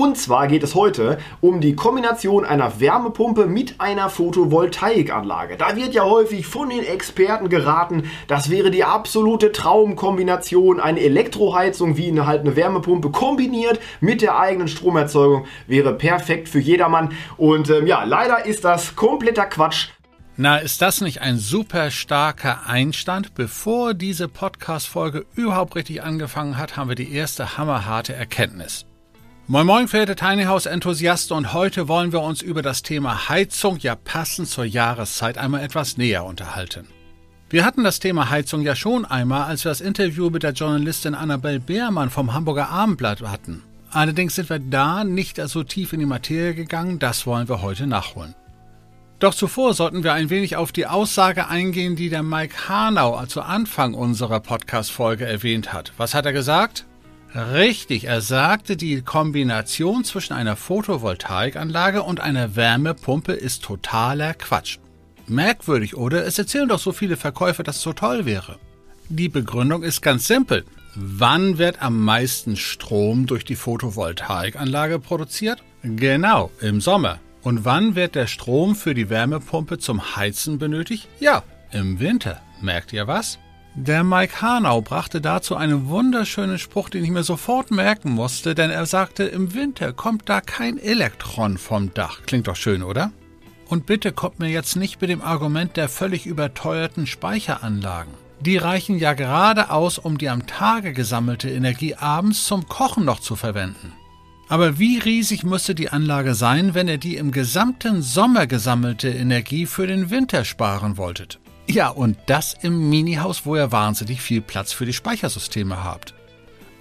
Und zwar geht es heute um die Kombination einer Wärmepumpe mit einer Photovoltaikanlage. Da wird ja häufig von den Experten geraten, das wäre die absolute Traumkombination. Eine Elektroheizung wie eine, halt eine Wärmepumpe kombiniert mit der eigenen Stromerzeugung wäre perfekt für jedermann. Und ähm, ja, leider ist das kompletter Quatsch. Na, ist das nicht ein super starker Einstand? Bevor diese Podcast-Folge überhaupt richtig angefangen hat, haben wir die erste hammerharte Erkenntnis. Moin Moin, verehrte Tiny House Enthusiasten, und heute wollen wir uns über das Thema Heizung, ja passend zur Jahreszeit, einmal etwas näher unterhalten. Wir hatten das Thema Heizung ja schon einmal, als wir das Interview mit der Journalistin Annabel Beermann vom Hamburger Abendblatt hatten. Allerdings sind wir da nicht so tief in die Materie gegangen, das wollen wir heute nachholen. Doch zuvor sollten wir ein wenig auf die Aussage eingehen, die der Mike Hanau zu Anfang unserer Podcast-Folge erwähnt hat. Was hat er gesagt? Richtig, er sagte, die Kombination zwischen einer Photovoltaikanlage und einer Wärmepumpe ist totaler Quatsch. Merkwürdig, oder? Es erzählen doch so viele Verkäufer, dass es so toll wäre. Die Begründung ist ganz simpel. Wann wird am meisten Strom durch die Photovoltaikanlage produziert? Genau, im Sommer. Und wann wird der Strom für die Wärmepumpe zum Heizen benötigt? Ja, im Winter. Merkt ihr was? Der Mike Hanau brachte dazu einen wunderschönen Spruch, den ich mir sofort merken musste, denn er sagte, im Winter kommt da kein Elektron vom Dach. Klingt doch schön, oder? Und bitte kommt mir jetzt nicht mit dem Argument der völlig überteuerten Speicheranlagen. Die reichen ja gerade aus, um die am Tage gesammelte Energie abends zum Kochen noch zu verwenden. Aber wie riesig müsste die Anlage sein, wenn ihr die im gesamten Sommer gesammelte Energie für den Winter sparen wolltet? Ja, und das im Minihaus, wo ihr wahnsinnig viel Platz für die Speichersysteme habt.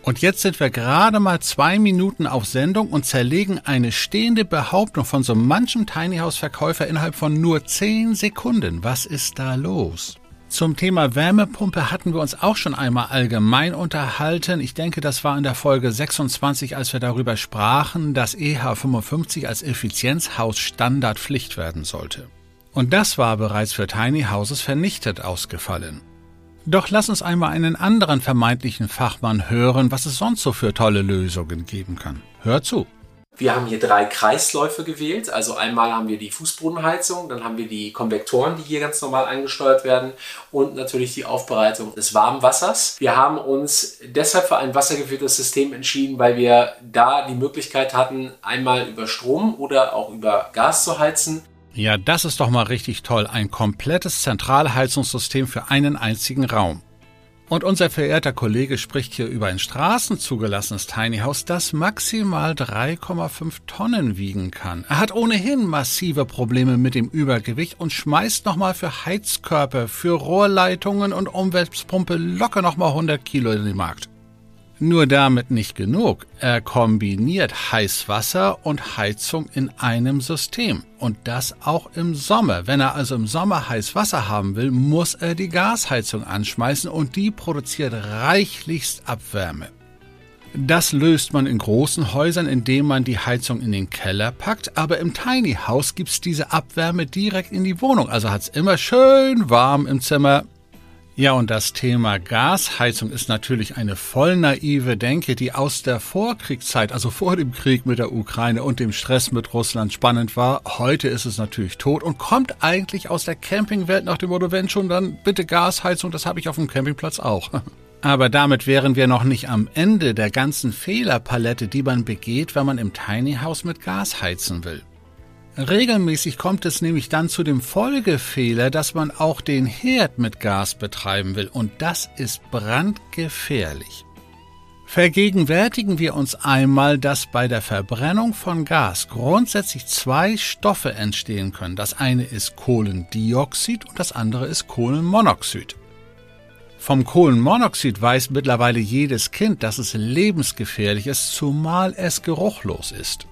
Und jetzt sind wir gerade mal zwei Minuten auf Sendung und zerlegen eine stehende Behauptung von so manchem Tiny House Verkäufer innerhalb von nur zehn Sekunden. Was ist da los? Zum Thema Wärmepumpe hatten wir uns auch schon einmal allgemein unterhalten. Ich denke, das war in der Folge 26, als wir darüber sprachen, dass EH55 als Effizienzhaus Standardpflicht werden sollte. Und das war bereits für Tiny Houses vernichtet ausgefallen. Doch lass uns einmal einen anderen vermeintlichen Fachmann hören, was es sonst so für tolle Lösungen geben kann. Hör zu. Wir haben hier drei Kreisläufe gewählt. Also einmal haben wir die Fußbodenheizung, dann haben wir die Konvektoren, die hier ganz normal angesteuert werden und natürlich die Aufbereitung des Warmwassers. Wir haben uns deshalb für ein wassergeführtes System entschieden, weil wir da die Möglichkeit hatten, einmal über Strom oder auch über Gas zu heizen. Ja, das ist doch mal richtig toll. Ein komplettes Zentralheizungssystem für einen einzigen Raum. Und unser verehrter Kollege spricht hier über ein straßenzugelassenes Tiny House, das maximal 3,5 Tonnen wiegen kann. Er hat ohnehin massive Probleme mit dem Übergewicht und schmeißt nochmal für Heizkörper, für Rohrleitungen und Umweltpumpe locker nochmal 100 Kilo in den Markt. Nur damit nicht genug. Er kombiniert Heißwasser und Heizung in einem System. Und das auch im Sommer. Wenn er also im Sommer Heißwasser haben will, muss er die Gasheizung anschmeißen und die produziert reichlichst Abwärme. Das löst man in großen Häusern, indem man die Heizung in den Keller packt, aber im Tiny House gibt's diese Abwärme direkt in die Wohnung, also hat's immer schön warm im Zimmer. Ja, und das Thema Gasheizung ist natürlich eine voll naive Denke, die aus der Vorkriegszeit, also vor dem Krieg mit der Ukraine und dem Stress mit Russland spannend war. Heute ist es natürlich tot und kommt eigentlich aus der Campingwelt nach dem Motto, wenn schon, dann bitte Gasheizung, das habe ich auf dem Campingplatz auch. Aber damit wären wir noch nicht am Ende der ganzen Fehlerpalette, die man begeht, wenn man im Tiny House mit Gas heizen will. Regelmäßig kommt es nämlich dann zu dem Folgefehler, dass man auch den Herd mit Gas betreiben will und das ist brandgefährlich. Vergegenwärtigen wir uns einmal, dass bei der Verbrennung von Gas grundsätzlich zwei Stoffe entstehen können. Das eine ist Kohlendioxid und das andere ist Kohlenmonoxid. Vom Kohlenmonoxid weiß mittlerweile jedes Kind, dass es lebensgefährlich ist, zumal es geruchlos ist.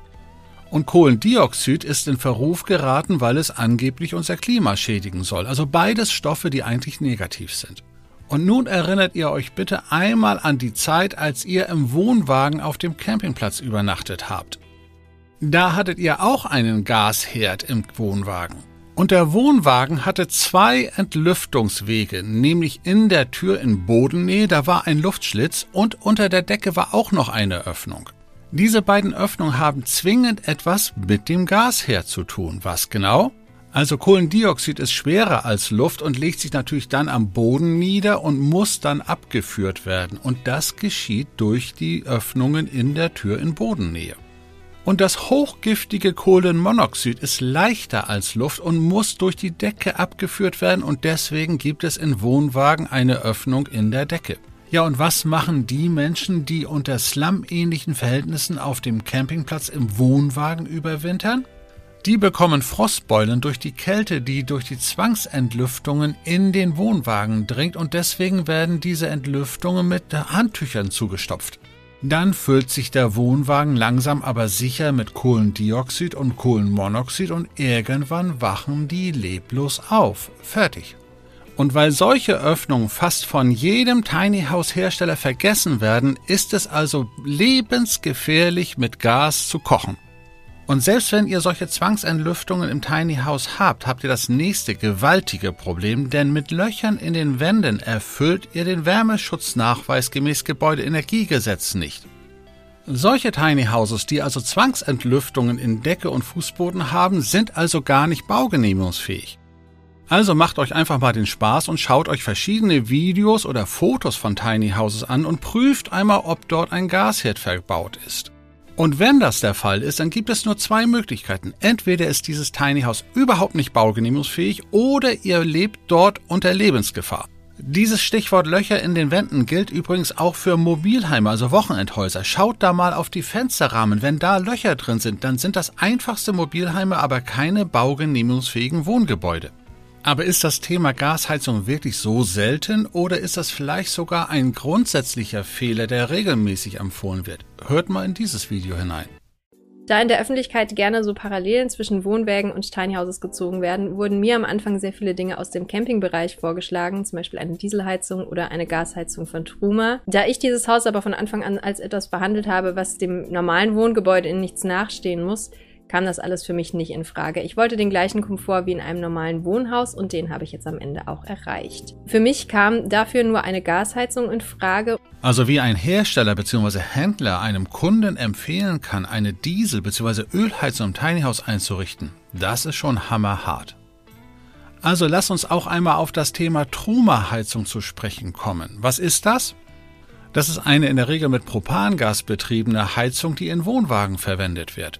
Und Kohlendioxid ist in Verruf geraten, weil es angeblich unser Klima schädigen soll. Also beides Stoffe, die eigentlich negativ sind. Und nun erinnert ihr euch bitte einmal an die Zeit, als ihr im Wohnwagen auf dem Campingplatz übernachtet habt. Da hattet ihr auch einen Gasherd im Wohnwagen. Und der Wohnwagen hatte zwei Entlüftungswege, nämlich in der Tür in Bodennähe, da war ein Luftschlitz und unter der Decke war auch noch eine Öffnung. Diese beiden Öffnungen haben zwingend etwas mit dem Gasherd zu tun. Was genau? Also Kohlendioxid ist schwerer als Luft und legt sich natürlich dann am Boden nieder und muss dann abgeführt werden. Und das geschieht durch die Öffnungen in der Tür in Bodennähe. Und das hochgiftige Kohlenmonoxid ist leichter als Luft und muss durch die Decke abgeführt werden und deswegen gibt es in Wohnwagen eine Öffnung in der Decke. Ja, und was machen die Menschen, die unter Slum-ähnlichen Verhältnissen auf dem Campingplatz im Wohnwagen überwintern? Die bekommen Frostbeulen durch die Kälte, die durch die Zwangsentlüftungen in den Wohnwagen dringt und deswegen werden diese Entlüftungen mit Handtüchern zugestopft. Dann füllt sich der Wohnwagen langsam aber sicher mit Kohlendioxid und Kohlenmonoxid und irgendwann wachen die leblos auf. Fertig. Und weil solche Öffnungen fast von jedem Tiny House Hersteller vergessen werden, ist es also lebensgefährlich mit Gas zu kochen. Und selbst wenn ihr solche Zwangsentlüftungen im Tiny House habt, habt ihr das nächste gewaltige Problem, denn mit Löchern in den Wänden erfüllt ihr den Wärmeschutznachweis gemäß Gebäudeenergiegesetz nicht. Solche Tiny Houses, die also Zwangsentlüftungen in Decke und Fußboden haben, sind also gar nicht baugenehmigungsfähig. Also macht euch einfach mal den Spaß und schaut euch verschiedene Videos oder Fotos von Tiny Houses an und prüft einmal, ob dort ein Gasherd verbaut ist. Und wenn das der Fall ist, dann gibt es nur zwei Möglichkeiten. Entweder ist dieses Tiny House überhaupt nicht baugenehmigungsfähig oder ihr lebt dort unter Lebensgefahr. Dieses Stichwort Löcher in den Wänden gilt übrigens auch für Mobilheime, also Wochenendhäuser. Schaut da mal auf die Fensterrahmen. Wenn da Löcher drin sind, dann sind das einfachste Mobilheime, aber keine baugenehmigungsfähigen Wohngebäude. Aber ist das Thema Gasheizung wirklich so selten oder ist das vielleicht sogar ein grundsätzlicher Fehler, der regelmäßig empfohlen wird? Hört mal in dieses Video hinein. Da in der Öffentlichkeit gerne so Parallelen zwischen Wohnwägen und Tiny Houses gezogen werden, wurden mir am Anfang sehr viele Dinge aus dem Campingbereich vorgeschlagen, zum Beispiel eine Dieselheizung oder eine Gasheizung von Truma. Da ich dieses Haus aber von Anfang an als etwas behandelt habe, was dem normalen Wohngebäude in nichts nachstehen muss, kam das alles für mich nicht in Frage. Ich wollte den gleichen Komfort wie in einem normalen Wohnhaus und den habe ich jetzt am Ende auch erreicht. Für mich kam dafür nur eine Gasheizung in Frage. Also wie ein Hersteller bzw. Händler einem Kunden empfehlen kann, eine Diesel- bzw. Ölheizung im Tiny House einzurichten, das ist schon hammerhart. Also lass uns auch einmal auf das Thema Truma-Heizung zu sprechen kommen. Was ist das? Das ist eine in der Regel mit Propangas betriebene Heizung, die in Wohnwagen verwendet wird.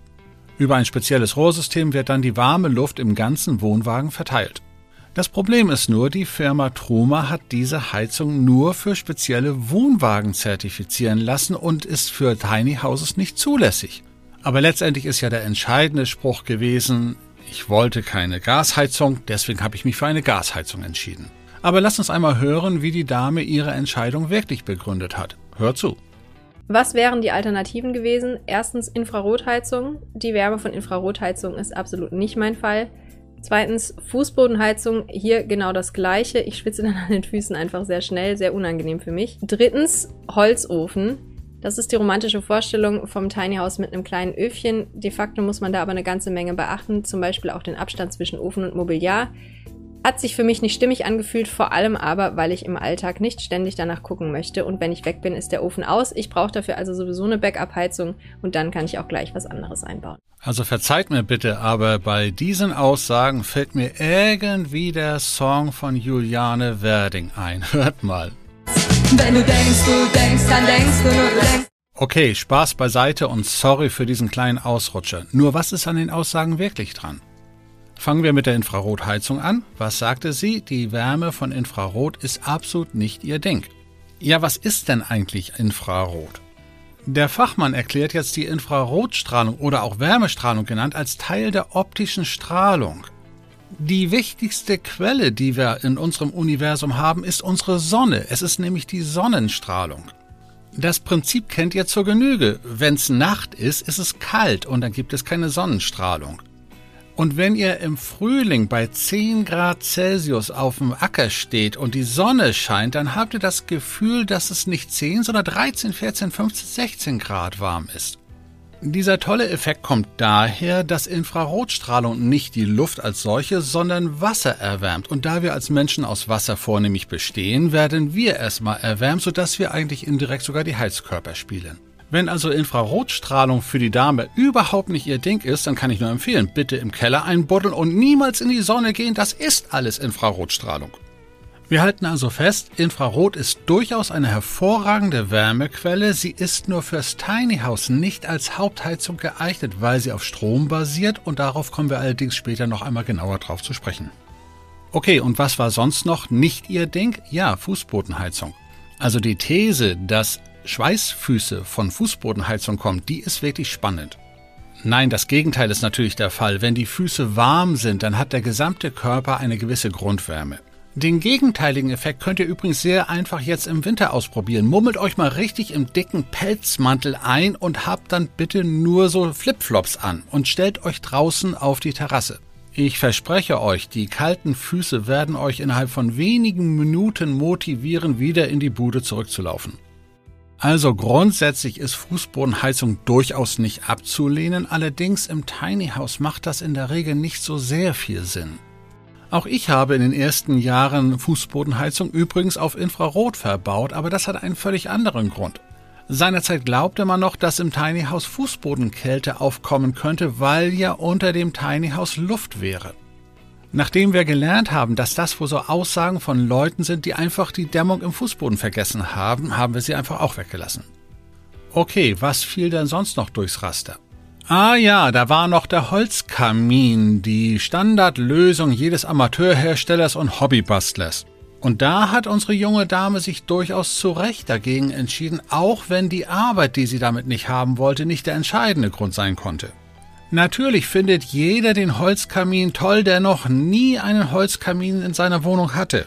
Über ein spezielles Rohrsystem wird dann die warme Luft im ganzen Wohnwagen verteilt. Das Problem ist nur, die Firma Truma hat diese Heizung nur für spezielle Wohnwagen zertifizieren lassen und ist für Tiny Houses nicht zulässig. Aber letztendlich ist ja der entscheidende Spruch gewesen, ich wollte keine Gasheizung, deswegen habe ich mich für eine Gasheizung entschieden. Aber lass uns einmal hören, wie die Dame ihre Entscheidung wirklich begründet hat. Hör zu. Was wären die Alternativen gewesen? Erstens Infrarotheizung. Die Wärme von Infrarotheizung ist absolut nicht mein Fall. Zweitens Fußbodenheizung. Hier genau das gleiche. Ich schwitze dann an den Füßen einfach sehr schnell, sehr unangenehm für mich. Drittens Holzofen. Das ist die romantische Vorstellung vom Tiny House mit einem kleinen Öfchen. De facto muss man da aber eine ganze Menge beachten, zum Beispiel auch den Abstand zwischen Ofen und Mobiliar. Hat sich für mich nicht stimmig angefühlt, vor allem aber, weil ich im Alltag nicht ständig danach gucken möchte und wenn ich weg bin, ist der Ofen aus. Ich brauche dafür also sowieso eine Backup-Heizung und dann kann ich auch gleich was anderes einbauen. Also verzeiht mir bitte, aber bei diesen Aussagen fällt mir irgendwie der Song von Juliane Werding ein. Hört mal. Wenn du denkst, du denkst, dann denkst du nur, du denkst. Okay, Spaß beiseite und sorry für diesen kleinen Ausrutscher. Nur was ist an den Aussagen wirklich dran? Fangen wir mit der Infrarotheizung an. Was sagte sie? Die Wärme von Infrarot ist absolut nicht ihr Ding. Ja, was ist denn eigentlich Infrarot? Der Fachmann erklärt jetzt die Infrarotstrahlung oder auch Wärmestrahlung genannt als Teil der optischen Strahlung. Die wichtigste Quelle, die wir in unserem Universum haben, ist unsere Sonne. Es ist nämlich die Sonnenstrahlung. Das Prinzip kennt ihr zur Genüge. Wenn's Nacht ist, ist es kalt und dann gibt es keine Sonnenstrahlung. Und wenn ihr im Frühling bei 10 Grad Celsius auf dem Acker steht und die Sonne scheint, dann habt ihr das Gefühl, dass es nicht 10, sondern 13, 14, 15, 16 Grad warm ist. Dieser tolle Effekt kommt daher, dass Infrarotstrahlung nicht die Luft als solche, sondern Wasser erwärmt. Und da wir als Menschen aus Wasser vornehmlich bestehen, werden wir erstmal erwärmt, sodass wir eigentlich indirekt sogar die Heizkörper spielen. Wenn also Infrarotstrahlung für die Dame überhaupt nicht ihr Ding ist, dann kann ich nur empfehlen, bitte im Keller einbuddeln und niemals in die Sonne gehen, das ist alles Infrarotstrahlung. Wir halten also fest, Infrarot ist durchaus eine hervorragende Wärmequelle, sie ist nur fürs Tiny House nicht als Hauptheizung geeignet, weil sie auf Strom basiert und darauf kommen wir allerdings später noch einmal genauer drauf zu sprechen. Okay, und was war sonst noch nicht Ihr Ding? Ja, Fußbodenheizung. Also die These, dass Schweißfüße von Fußbodenheizung kommen, die ist wirklich spannend. Nein, das Gegenteil ist natürlich der Fall. Wenn die Füße warm sind, dann hat der gesamte Körper eine gewisse Grundwärme. Den gegenteiligen Effekt könnt ihr übrigens sehr einfach jetzt im Winter ausprobieren. Mummelt euch mal richtig im dicken Pelzmantel ein und habt dann bitte nur so Flipflops an und stellt euch draußen auf die Terrasse. Ich verspreche euch, die kalten Füße werden euch innerhalb von wenigen Minuten motivieren, wieder in die Bude zurückzulaufen. Also grundsätzlich ist Fußbodenheizung durchaus nicht abzulehnen, allerdings im Tiny House macht das in der Regel nicht so sehr viel Sinn. Auch ich habe in den ersten Jahren Fußbodenheizung übrigens auf Infrarot verbaut, aber das hat einen völlig anderen Grund. Seinerzeit glaubte man noch, dass im Tiny House Fußbodenkälte aufkommen könnte, weil ja unter dem Tiny House Luft wäre. Nachdem wir gelernt haben, dass das wohl so Aussagen von Leuten sind, die einfach die Dämmung im Fußboden vergessen haben, haben wir sie einfach auch weggelassen. Okay, was fiel denn sonst noch durchs Raster? Ah ja, da war noch der Holzkamin, die Standardlösung jedes Amateurherstellers und Hobbybastlers. Und da hat unsere junge Dame sich durchaus zu Recht dagegen entschieden, auch wenn die Arbeit, die sie damit nicht haben wollte, nicht der entscheidende Grund sein konnte. Natürlich findet jeder den Holzkamin toll, der noch nie einen Holzkamin in seiner Wohnung hatte.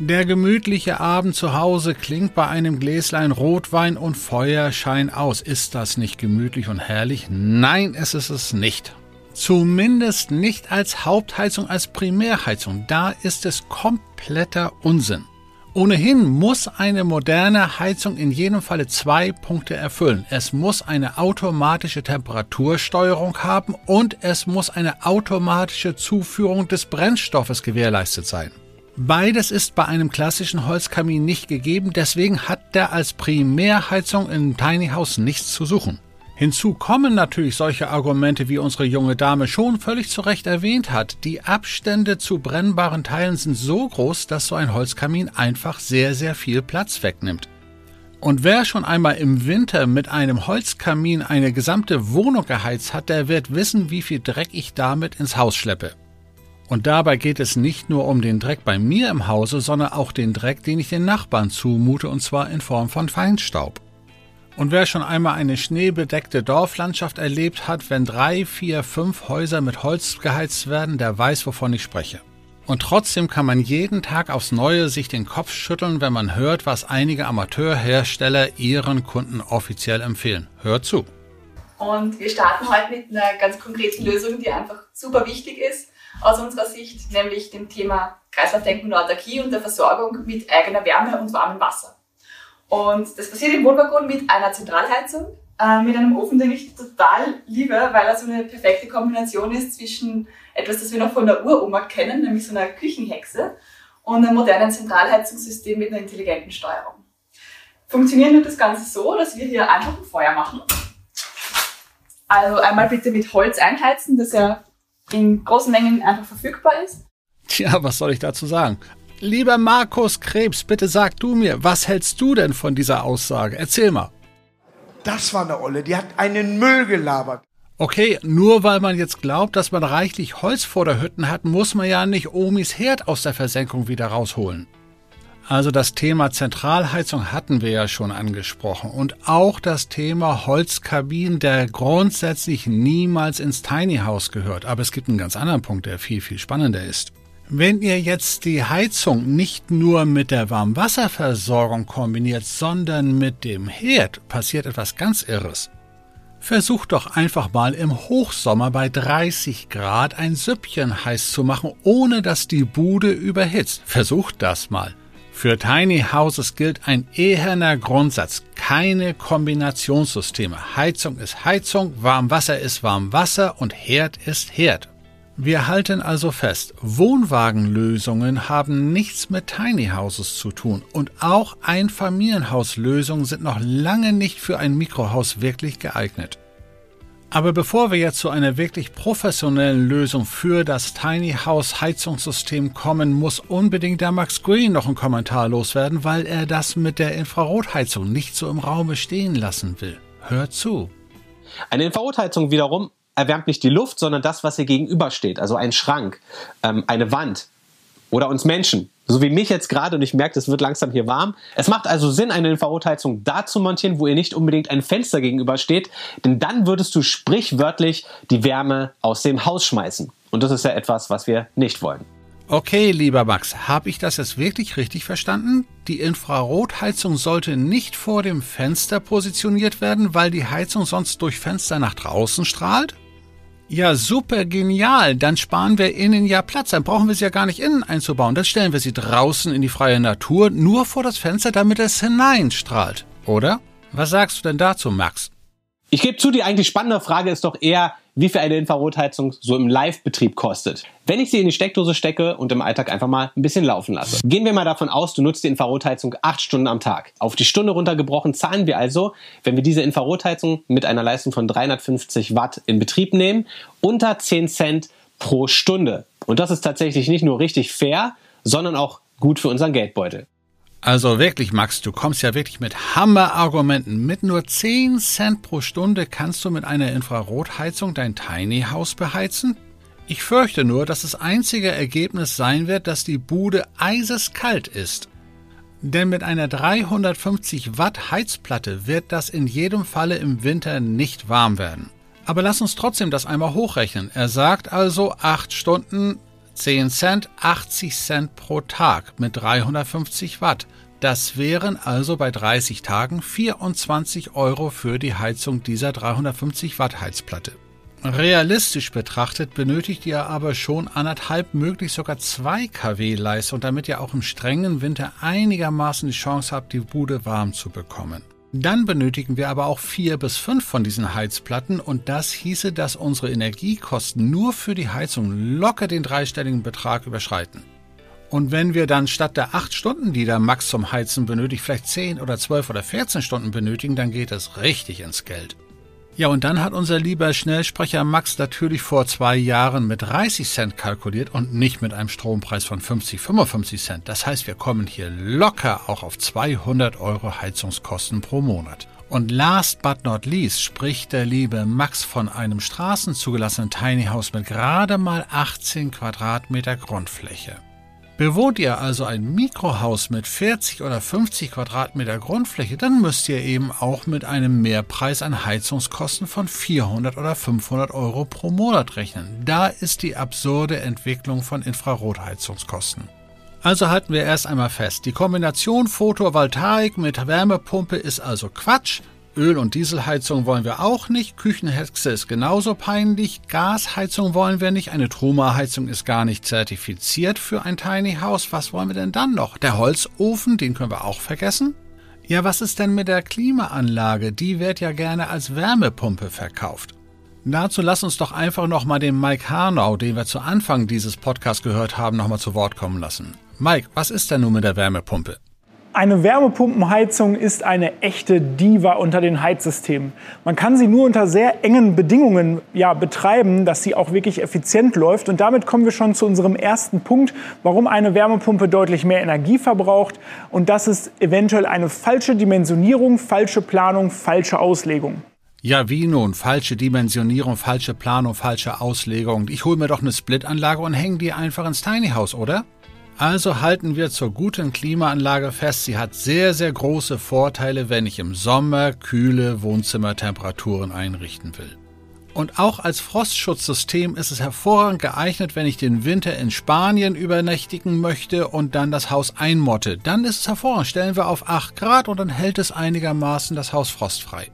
Der gemütliche Abend zu Hause klingt bei einem Gläslein Rotwein und Feuerschein aus. Ist das nicht gemütlich und herrlich? Nein, es ist es nicht. Zumindest nicht als Hauptheizung, als Primärheizung. Da ist es kompletter Unsinn. Ohnehin muss eine moderne Heizung in jedem Falle zwei Punkte erfüllen. Es muss eine automatische Temperatursteuerung haben und es muss eine automatische Zuführung des Brennstoffes gewährleistet sein. Beides ist bei einem klassischen Holzkamin nicht gegeben, deswegen hat der als Primärheizung im Tiny House nichts zu suchen. Hinzu kommen natürlich solche Argumente, wie unsere junge Dame schon völlig zu Recht erwähnt hat. Die Abstände zu brennbaren Teilen sind so groß, dass so ein Holzkamin einfach sehr, sehr viel Platz wegnimmt. Und wer schon einmal im Winter mit einem Holzkamin eine gesamte Wohnung geheizt hat, der wird wissen, wie viel Dreck ich damit ins Haus schleppe. Und dabei geht es nicht nur um den Dreck bei mir im Hause, sondern auch den Dreck, den ich den Nachbarn zumute, und zwar in Form von Feinstaub. Und wer schon einmal eine schneebedeckte Dorflandschaft erlebt hat, wenn drei, vier, fünf Häuser mit Holz geheizt werden, der weiß, wovon ich spreche. Und trotzdem kann man jeden Tag aufs Neue sich den Kopf schütteln, wenn man hört, was einige Amateurhersteller ihren Kunden offiziell empfehlen. Hört zu. Und wir starten heute mit einer ganz konkreten Lösung, die einfach super wichtig ist aus unserer Sicht, nämlich dem Thema Kreislaufdenken und Autarkie und der Versorgung mit eigener Wärme und warmem Wasser. Und das passiert im Wohnwagon mit einer Zentralheizung, äh, mit einem Ofen, den ich total liebe, weil er so eine perfekte Kombination ist zwischen etwas, das wir noch von der Uroma kennen, nämlich so einer Küchenhexe, und einem modernen Zentralheizungssystem mit einer intelligenten Steuerung. Funktioniert nur das Ganze so, dass wir hier einfach ein Feuer machen. Also einmal bitte mit Holz einheizen, das ja in großen Mengen einfach verfügbar ist. Tja, was soll ich dazu sagen? Lieber Markus Krebs, bitte sag du mir, was hältst du denn von dieser Aussage? Erzähl mal. Das war eine Olle, die hat einen Müll gelabert. Okay, nur weil man jetzt glaubt, dass man reichlich Holz vor der Hütten hat, muss man ja nicht Omis Herd aus der Versenkung wieder rausholen. Also das Thema Zentralheizung hatten wir ja schon angesprochen und auch das Thema Holzkabinen, der grundsätzlich niemals ins Tiny House gehört. Aber es gibt einen ganz anderen Punkt, der viel, viel spannender ist. Wenn ihr jetzt die Heizung nicht nur mit der Warmwasserversorgung kombiniert, sondern mit dem Herd, passiert etwas ganz Irres. Versucht doch einfach mal im Hochsommer bei 30 Grad ein Süppchen heiß zu machen, ohne dass die Bude überhitzt. Versucht das mal. Für Tiny Houses gilt ein eherner Grundsatz. Keine Kombinationssysteme. Heizung ist Heizung, Warmwasser ist Warmwasser und Herd ist Herd. Wir halten also fest, Wohnwagenlösungen haben nichts mit Tiny Houses zu tun und auch Einfamilienhauslösungen sind noch lange nicht für ein Mikrohaus wirklich geeignet. Aber bevor wir jetzt zu einer wirklich professionellen Lösung für das Tiny House Heizungssystem kommen, muss unbedingt der Max Green noch einen Kommentar loswerden, weil er das mit der Infrarotheizung nicht so im Raume stehen lassen will. Hört zu. Eine Infrarotheizung wiederum erwärmt nicht die Luft, sondern das, was ihr gegenübersteht. Also ein Schrank, ähm, eine Wand oder uns Menschen so wie mich jetzt gerade und ich merke, es wird langsam hier warm. Es macht also Sinn, eine Infrarotheizung da zu montieren, wo ihr nicht unbedingt ein Fenster gegenüber steht, denn dann würdest du sprichwörtlich die Wärme aus dem Haus schmeißen. Und das ist ja etwas, was wir nicht wollen. Okay, lieber Max, habe ich das jetzt wirklich richtig verstanden? Die Infrarotheizung sollte nicht vor dem Fenster positioniert werden, weil die Heizung sonst durch Fenster nach draußen strahlt? Ja, super genial. Dann sparen wir innen ja Platz. Dann brauchen wir sie ja gar nicht innen einzubauen. Dann stellen wir sie draußen in die freie Natur, nur vor das Fenster, damit es hineinstrahlt. Oder? Was sagst du denn dazu, Max? Ich gebe zu, die eigentlich spannende Frage ist doch eher, wie viel eine Infrarotheizung so im Live-Betrieb kostet. Wenn ich sie in die Steckdose stecke und im Alltag einfach mal ein bisschen laufen lasse. Gehen wir mal davon aus, du nutzt die Infrarotheizung acht Stunden am Tag. Auf die Stunde runtergebrochen zahlen wir also, wenn wir diese Infrarotheizung mit einer Leistung von 350 Watt in Betrieb nehmen, unter 10 Cent pro Stunde. Und das ist tatsächlich nicht nur richtig fair, sondern auch gut für unseren Geldbeutel. Also wirklich, Max, du kommst ja wirklich mit Hammerargumenten. Mit nur 10 Cent pro Stunde kannst du mit einer Infrarotheizung dein Tiny House beheizen? Ich fürchte nur, dass das einzige Ergebnis sein wird, dass die Bude eiseskalt ist. Denn mit einer 350 Watt Heizplatte wird das in jedem Falle im Winter nicht warm werden. Aber lass uns trotzdem das einmal hochrechnen. Er sagt also 8 Stunden 10 Cent, 80 Cent pro Tag mit 350 Watt. Das wären also bei 30 Tagen 24 Euro für die Heizung dieser 350 Watt Heizplatte. Realistisch betrachtet benötigt ihr aber schon anderthalb, möglich sogar 2 kW Leistung, damit ihr auch im strengen Winter einigermaßen die Chance habt, die Bude warm zu bekommen. Dann benötigen wir aber auch vier bis fünf von diesen Heizplatten und das hieße, dass unsere Energiekosten nur für die Heizung locker den dreistelligen Betrag überschreiten. Und wenn wir dann statt der acht Stunden, die der Max zum Heizen benötigt, vielleicht zehn oder zwölf oder 14 Stunden benötigen, dann geht es richtig ins Geld. Ja, und dann hat unser lieber Schnellsprecher Max natürlich vor zwei Jahren mit 30 Cent kalkuliert und nicht mit einem Strompreis von 50, 55 Cent. Das heißt, wir kommen hier locker auch auf 200 Euro Heizungskosten pro Monat. Und last but not least spricht der liebe Max von einem straßenzugelassenen Tiny House mit gerade mal 18 Quadratmeter Grundfläche. Bewohnt ihr also ein Mikrohaus mit 40 oder 50 Quadratmeter Grundfläche, dann müsst ihr eben auch mit einem Mehrpreis an Heizungskosten von 400 oder 500 Euro pro Monat rechnen. Da ist die absurde Entwicklung von Infrarotheizungskosten. Also halten wir erst einmal fest, die Kombination Photovoltaik mit Wärmepumpe ist also Quatsch, Öl- und Dieselheizung wollen wir auch nicht. Küchenhexe ist genauso peinlich. Gasheizung wollen wir nicht. Eine Truma-Heizung ist gar nicht zertifiziert für ein Tiny House. Was wollen wir denn dann noch? Der Holzofen, den können wir auch vergessen. Ja, was ist denn mit der Klimaanlage? Die wird ja gerne als Wärmepumpe verkauft. Dazu lass uns doch einfach nochmal den Mike Harnau, den wir zu Anfang dieses Podcasts gehört haben, nochmal zu Wort kommen lassen. Mike, was ist denn nun mit der Wärmepumpe? Eine Wärmepumpenheizung ist eine echte Diva unter den Heizsystemen. Man kann sie nur unter sehr engen Bedingungen ja, betreiben, dass sie auch wirklich effizient läuft. Und damit kommen wir schon zu unserem ersten Punkt, warum eine Wärmepumpe deutlich mehr Energie verbraucht. Und das ist eventuell eine falsche Dimensionierung, falsche Planung, falsche Auslegung. Ja, wie nun? Falsche Dimensionierung, falsche Planung, falsche Auslegung. Ich hole mir doch eine Splitanlage und hänge die einfach ins Tiny House, oder? Also halten wir zur guten Klimaanlage fest, sie hat sehr, sehr große Vorteile, wenn ich im Sommer kühle Wohnzimmertemperaturen einrichten will. Und auch als Frostschutzsystem ist es hervorragend geeignet, wenn ich den Winter in Spanien übernächtigen möchte und dann das Haus einmotte. Dann ist es hervorragend. Stellen wir auf 8 Grad und dann hält es einigermaßen das Haus frostfrei.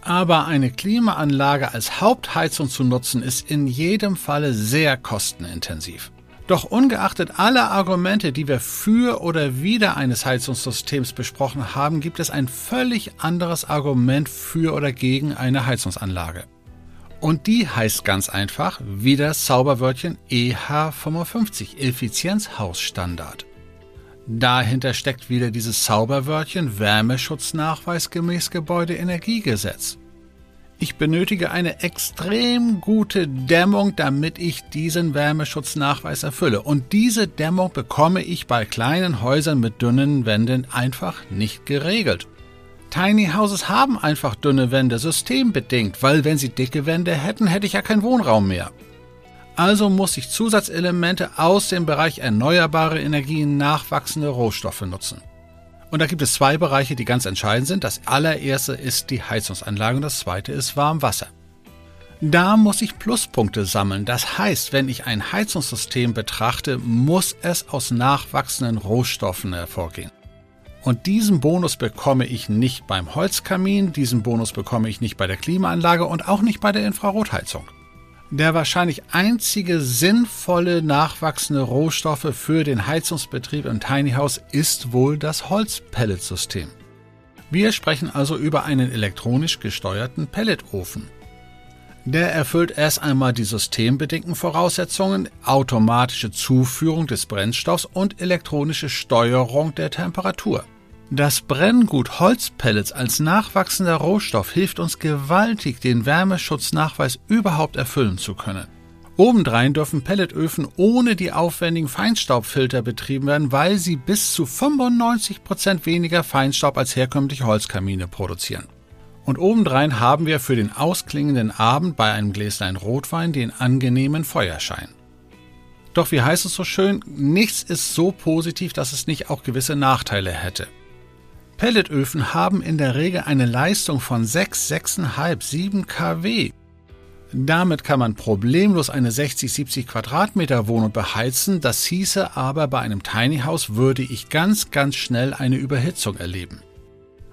Aber eine Klimaanlage als Hauptheizung zu nutzen, ist in jedem Falle sehr kostenintensiv. Doch ungeachtet aller Argumente, die wir für oder wider eines Heizungssystems besprochen haben, gibt es ein völlig anderes Argument für oder gegen eine Heizungsanlage. Und die heißt ganz einfach wie das Zauberwörtchen EH55, Effizienzhausstandard. Dahinter steckt wieder dieses Zauberwörtchen Wärmeschutznachweis gemäß Gebäudeenergiegesetz. Ich benötige eine extrem gute Dämmung, damit ich diesen Wärmeschutznachweis erfülle. Und diese Dämmung bekomme ich bei kleinen Häusern mit dünnen Wänden einfach nicht geregelt. Tiny Houses haben einfach dünne Wände, systembedingt, weil wenn sie dicke Wände hätten, hätte ich ja keinen Wohnraum mehr. Also muss ich Zusatzelemente aus dem Bereich erneuerbare Energien, nachwachsende Rohstoffe nutzen. Und da gibt es zwei Bereiche, die ganz entscheidend sind. Das allererste ist die Heizungsanlage und das zweite ist Warmwasser. Da muss ich Pluspunkte sammeln. Das heißt, wenn ich ein Heizungssystem betrachte, muss es aus nachwachsenden Rohstoffen hervorgehen. Und diesen Bonus bekomme ich nicht beim Holzkamin, diesen Bonus bekomme ich nicht bei der Klimaanlage und auch nicht bei der Infrarotheizung. Der wahrscheinlich einzige sinnvolle nachwachsende Rohstoffe für den Heizungsbetrieb im Tiny House ist wohl das Holzpelletsystem. Wir sprechen also über einen elektronisch gesteuerten Pelletofen. Der erfüllt erst einmal die systembedingten Voraussetzungen, automatische Zuführung des Brennstoffs und elektronische Steuerung der Temperatur. Das Brenngut Holzpellets als nachwachsender Rohstoff hilft uns gewaltig, den Wärmeschutznachweis überhaupt erfüllen zu können. Obendrein dürfen Pelletöfen ohne die aufwendigen Feinstaubfilter betrieben werden, weil sie bis zu 95 Prozent weniger Feinstaub als herkömmliche Holzkamine produzieren. Und obendrein haben wir für den ausklingenden Abend bei einem Gläslein Rotwein den angenehmen Feuerschein. Doch wie heißt es so schön, nichts ist so positiv, dass es nicht auch gewisse Nachteile hätte. Pelletöfen haben in der Regel eine Leistung von 6, 6,5, 7 kW. Damit kann man problemlos eine 60, 70 Quadratmeter Wohnung beheizen, das hieße aber bei einem Tiny House würde ich ganz, ganz schnell eine Überhitzung erleben.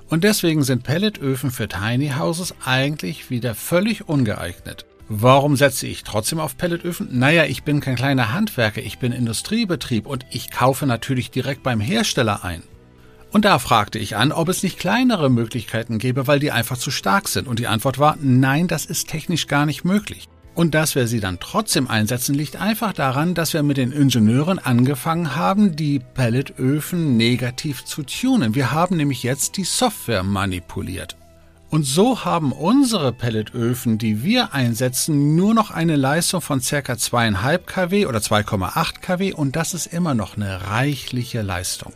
Und deswegen sind Pelletöfen für Tiny Houses eigentlich wieder völlig ungeeignet. Warum setze ich trotzdem auf Pelletöfen? Naja, ich bin kein kleiner Handwerker, ich bin Industriebetrieb und ich kaufe natürlich direkt beim Hersteller ein. Und da fragte ich an, ob es nicht kleinere Möglichkeiten gäbe, weil die einfach zu stark sind. Und die Antwort war, nein, das ist technisch gar nicht möglich. Und dass wir sie dann trotzdem einsetzen, liegt einfach daran, dass wir mit den Ingenieuren angefangen haben, die Pelletöfen negativ zu tunen. Wir haben nämlich jetzt die Software manipuliert. Und so haben unsere Pelletöfen, die wir einsetzen, nur noch eine Leistung von ca. 2,5 kW oder 2,8 kW und das ist immer noch eine reichliche Leistung.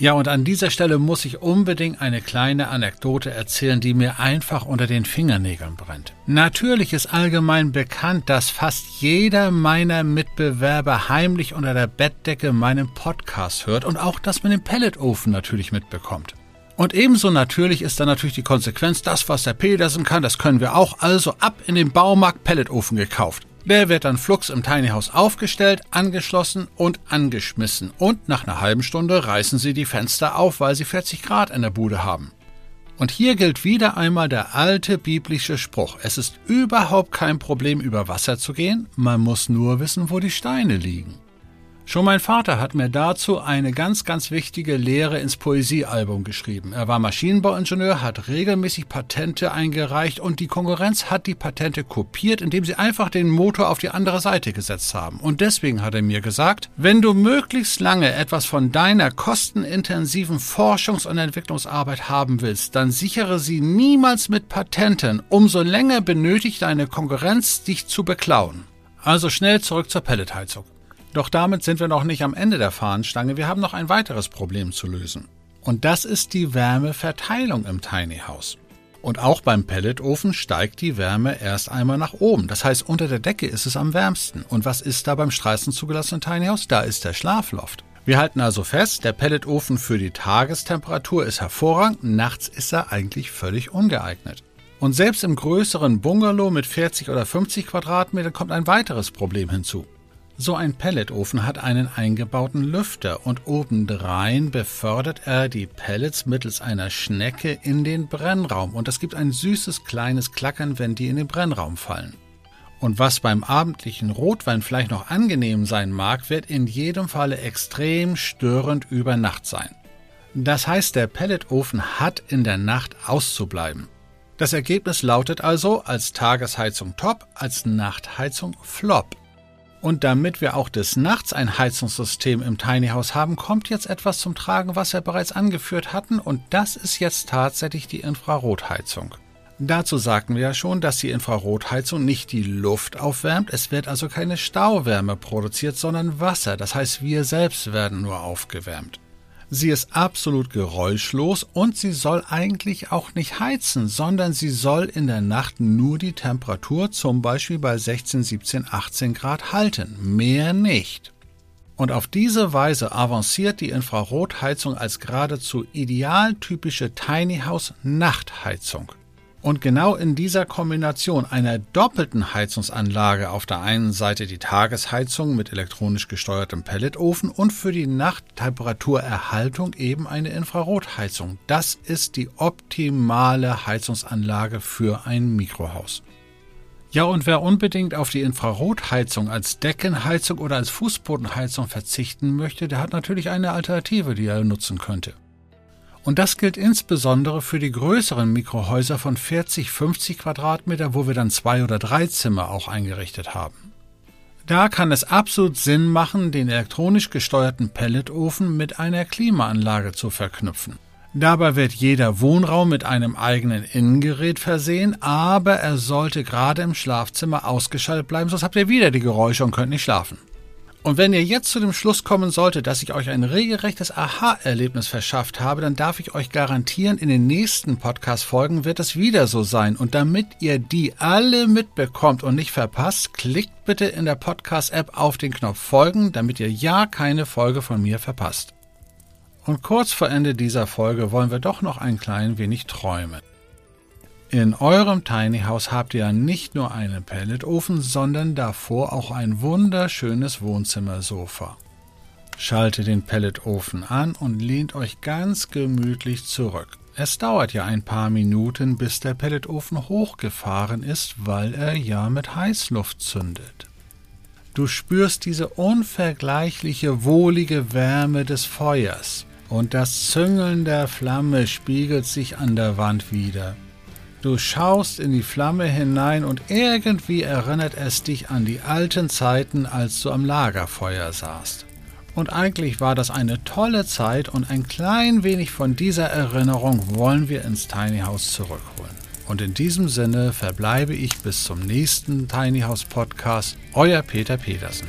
Ja, und an dieser Stelle muss ich unbedingt eine kleine Anekdote erzählen, die mir einfach unter den Fingernägeln brennt. Natürlich ist allgemein bekannt, dass fast jeder meiner Mitbewerber heimlich unter der Bettdecke meinen Podcast hört und auch das mit dem Pelletofen natürlich mitbekommt. Und ebenso natürlich ist dann natürlich die Konsequenz, das, was der Petersen kann, das können wir auch, also ab in den Baumarkt Pelletofen gekauft. Der wird dann flugs im Tiny House aufgestellt, angeschlossen und angeschmissen. Und nach einer halben Stunde reißen sie die Fenster auf, weil sie 40 Grad in der Bude haben. Und hier gilt wieder einmal der alte biblische Spruch. Es ist überhaupt kein Problem, über Wasser zu gehen, man muss nur wissen, wo die Steine liegen. Schon mein Vater hat mir dazu eine ganz, ganz wichtige Lehre ins Poesiealbum geschrieben. Er war Maschinenbauingenieur, hat regelmäßig Patente eingereicht und die Konkurrenz hat die Patente kopiert, indem sie einfach den Motor auf die andere Seite gesetzt haben. Und deswegen hat er mir gesagt, wenn du möglichst lange etwas von deiner kostenintensiven Forschungs- und Entwicklungsarbeit haben willst, dann sichere sie niemals mit Patenten. Umso länger benötigt deine Konkurrenz, dich zu beklauen. Also schnell zurück zur Pelletheizung. Doch damit sind wir noch nicht am Ende der Fahnenstange. Wir haben noch ein weiteres Problem zu lösen. Und das ist die Wärmeverteilung im Tiny House. Und auch beim Pelletofen steigt die Wärme erst einmal nach oben. Das heißt, unter der Decke ist es am wärmsten. Und was ist da beim Straßen zugelassenen Tiny House? Da ist der Schlafloft. Wir halten also fest, der Pelletofen für die Tagestemperatur ist hervorragend, nachts ist er eigentlich völlig ungeeignet. Und selbst im größeren Bungalow mit 40 oder 50 Quadratmetern kommt ein weiteres Problem hinzu. So ein Pelletofen hat einen eingebauten Lüfter und obendrein befördert er die Pellets mittels einer Schnecke in den Brennraum und es gibt ein süßes kleines Klackern, wenn die in den Brennraum fallen. Und was beim abendlichen Rotwein vielleicht noch angenehm sein mag, wird in jedem Falle extrem störend über Nacht sein. Das heißt, der Pelletofen hat in der Nacht auszubleiben. Das Ergebnis lautet also als Tagesheizung top, als Nachtheizung flop. Und damit wir auch des Nachts ein Heizungssystem im Tiny House haben, kommt jetzt etwas zum Tragen, was wir bereits angeführt hatten, und das ist jetzt tatsächlich die Infrarotheizung. Dazu sagten wir ja schon, dass die Infrarotheizung nicht die Luft aufwärmt, es wird also keine Stauwärme produziert, sondern Wasser, das heißt wir selbst werden nur aufgewärmt. Sie ist absolut geräuschlos und sie soll eigentlich auch nicht heizen, sondern sie soll in der Nacht nur die Temperatur zum Beispiel bei 16, 17, 18 Grad halten, mehr nicht. Und auf diese Weise avanciert die Infrarotheizung als geradezu idealtypische Tiny House Nachtheizung. Und genau in dieser Kombination einer doppelten Heizungsanlage auf der einen Seite die Tagesheizung mit elektronisch gesteuertem Pelletofen und für die Nachttemperaturerhaltung eben eine Infrarotheizung. Das ist die optimale Heizungsanlage für ein Mikrohaus. Ja, und wer unbedingt auf die Infrarotheizung als Deckenheizung oder als Fußbodenheizung verzichten möchte, der hat natürlich eine Alternative, die er nutzen könnte. Und das gilt insbesondere für die größeren Mikrohäuser von 40, 50 Quadratmeter, wo wir dann zwei oder drei Zimmer auch eingerichtet haben. Da kann es absolut Sinn machen, den elektronisch gesteuerten Pelletofen mit einer Klimaanlage zu verknüpfen. Dabei wird jeder Wohnraum mit einem eigenen Innengerät versehen, aber er sollte gerade im Schlafzimmer ausgeschaltet bleiben, sonst habt ihr wieder die Geräusche und könnt nicht schlafen. Und wenn ihr jetzt zu dem Schluss kommen solltet, dass ich euch ein regelrechtes Aha-Erlebnis verschafft habe, dann darf ich euch garantieren, in den nächsten Podcast-Folgen wird es wieder so sein. Und damit ihr die alle mitbekommt und nicht verpasst, klickt bitte in der Podcast-App auf den Knopf Folgen, damit ihr ja keine Folge von mir verpasst. Und kurz vor Ende dieser Folge wollen wir doch noch ein klein wenig träumen. In eurem Tiny House habt ihr nicht nur einen Pelletofen, sondern davor auch ein wunderschönes Wohnzimmersofa. Schaltet den Pelletofen an und lehnt euch ganz gemütlich zurück. Es dauert ja ein paar Minuten, bis der Pelletofen hochgefahren ist, weil er ja mit Heißluft zündet. Du spürst diese unvergleichliche wohlige Wärme des Feuers und das Züngeln der Flamme spiegelt sich an der Wand wieder. Du schaust in die Flamme hinein und irgendwie erinnert es dich an die alten Zeiten, als du am Lagerfeuer saßt. Und eigentlich war das eine tolle Zeit und ein klein wenig von dieser Erinnerung wollen wir ins Tiny House zurückholen. Und in diesem Sinne verbleibe ich bis zum nächsten Tiny House Podcast. Euer Peter Petersen.